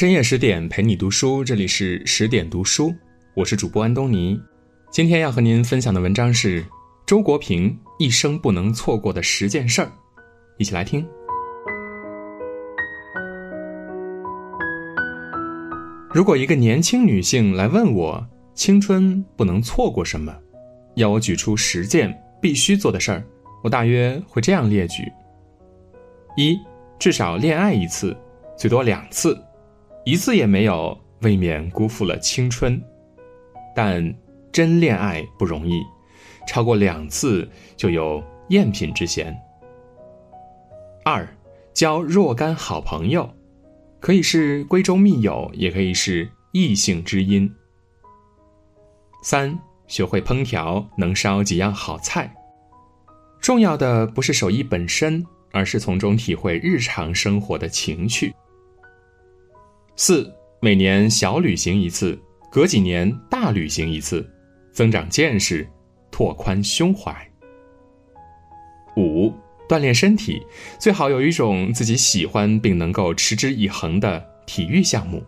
深夜十点陪你读书，这里是十点读书，我是主播安东尼。今天要和您分享的文章是周国平一生不能错过的十件事儿，一起来听。如果一个年轻女性来问我青春不能错过什么，要我举出十件必须做的事儿，我大约会这样列举：一，至少恋爱一次，最多两次。一次也没有，未免辜负了青春。但真恋爱不容易，超过两次就有赝品之嫌。二，交若干好朋友，可以是闺中密友，也可以是异性知音。三，学会烹调，能烧几样好菜。重要的不是手艺本身，而是从中体会日常生活的情趣。四每年小旅行一次，隔几年大旅行一次，增长见识，拓宽胸怀。五锻炼身体，最好有一种自己喜欢并能够持之以恒的体育项目。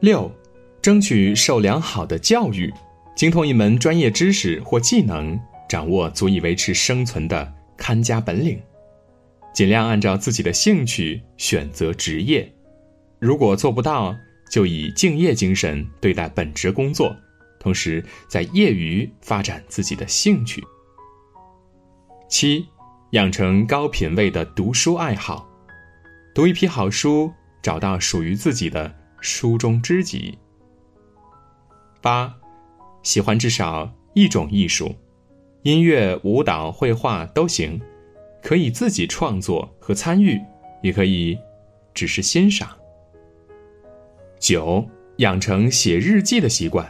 六争取受良好的教育，精通一门专业知识或技能，掌握足以维持生存的看家本领，尽量按照自己的兴趣选择职业。如果做不到，就以敬业精神对待本职工作，同时在业余发展自己的兴趣。七，养成高品位的读书爱好，读一批好书，找到属于自己的书中知己。八，喜欢至少一种艺术，音乐、舞蹈、绘画都行，可以自己创作和参与，也可以只是欣赏。九，养成写日记的习惯，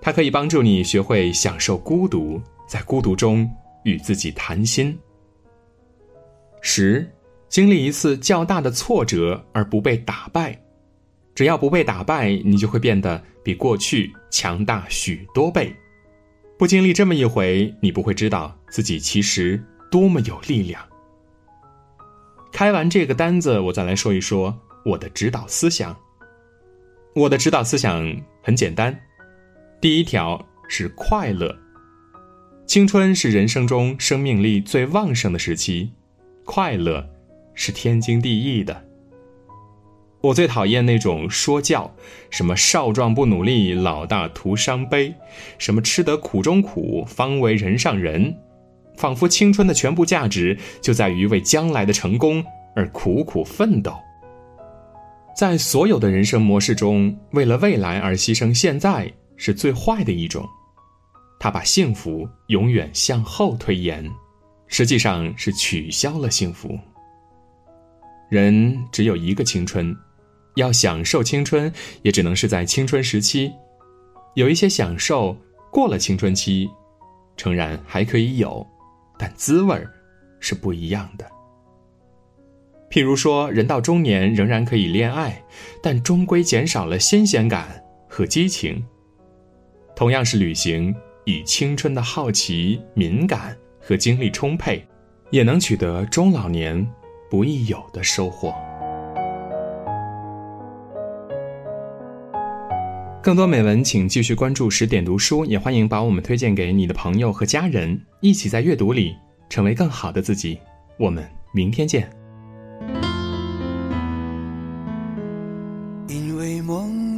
它可以帮助你学会享受孤独，在孤独中与自己谈心。十，经历一次较大的挫折而不被打败，只要不被打败，你就会变得比过去强大许多倍。不经历这么一回，你不会知道自己其实多么有力量。开完这个单子，我再来说一说我的指导思想。我的指导思想很简单，第一条是快乐。青春是人生中生命力最旺盛的时期，快乐是天经地义的。我最讨厌那种说教，什么少壮不努力，老大徒伤悲，什么吃得苦中苦，方为人上人，仿佛青春的全部价值就在于为将来的成功而苦苦奋斗。在所有的人生模式中，为了未来而牺牲现在是最坏的一种，他把幸福永远向后推延，实际上是取消了幸福。人只有一个青春，要享受青春，也只能是在青春时期。有一些享受过了青春期，诚然还可以有，但滋味儿是不一样的。譬如说，人到中年仍然可以恋爱，但终归减少了新鲜感和激情。同样是旅行，以青春的好奇、敏感和精力充沛，也能取得中老年不易有的收获。更多美文，请继续关注十点读书，也欢迎把我们推荐给你的朋友和家人，一起在阅读里成为更好的自己。我们明天见。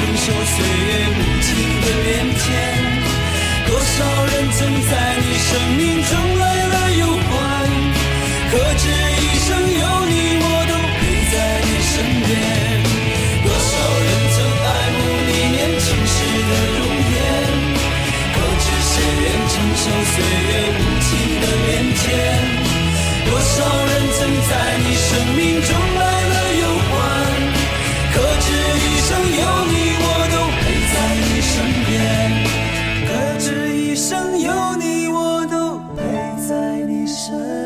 承受岁月无情的变迁多少人曾在你生命中来 sun.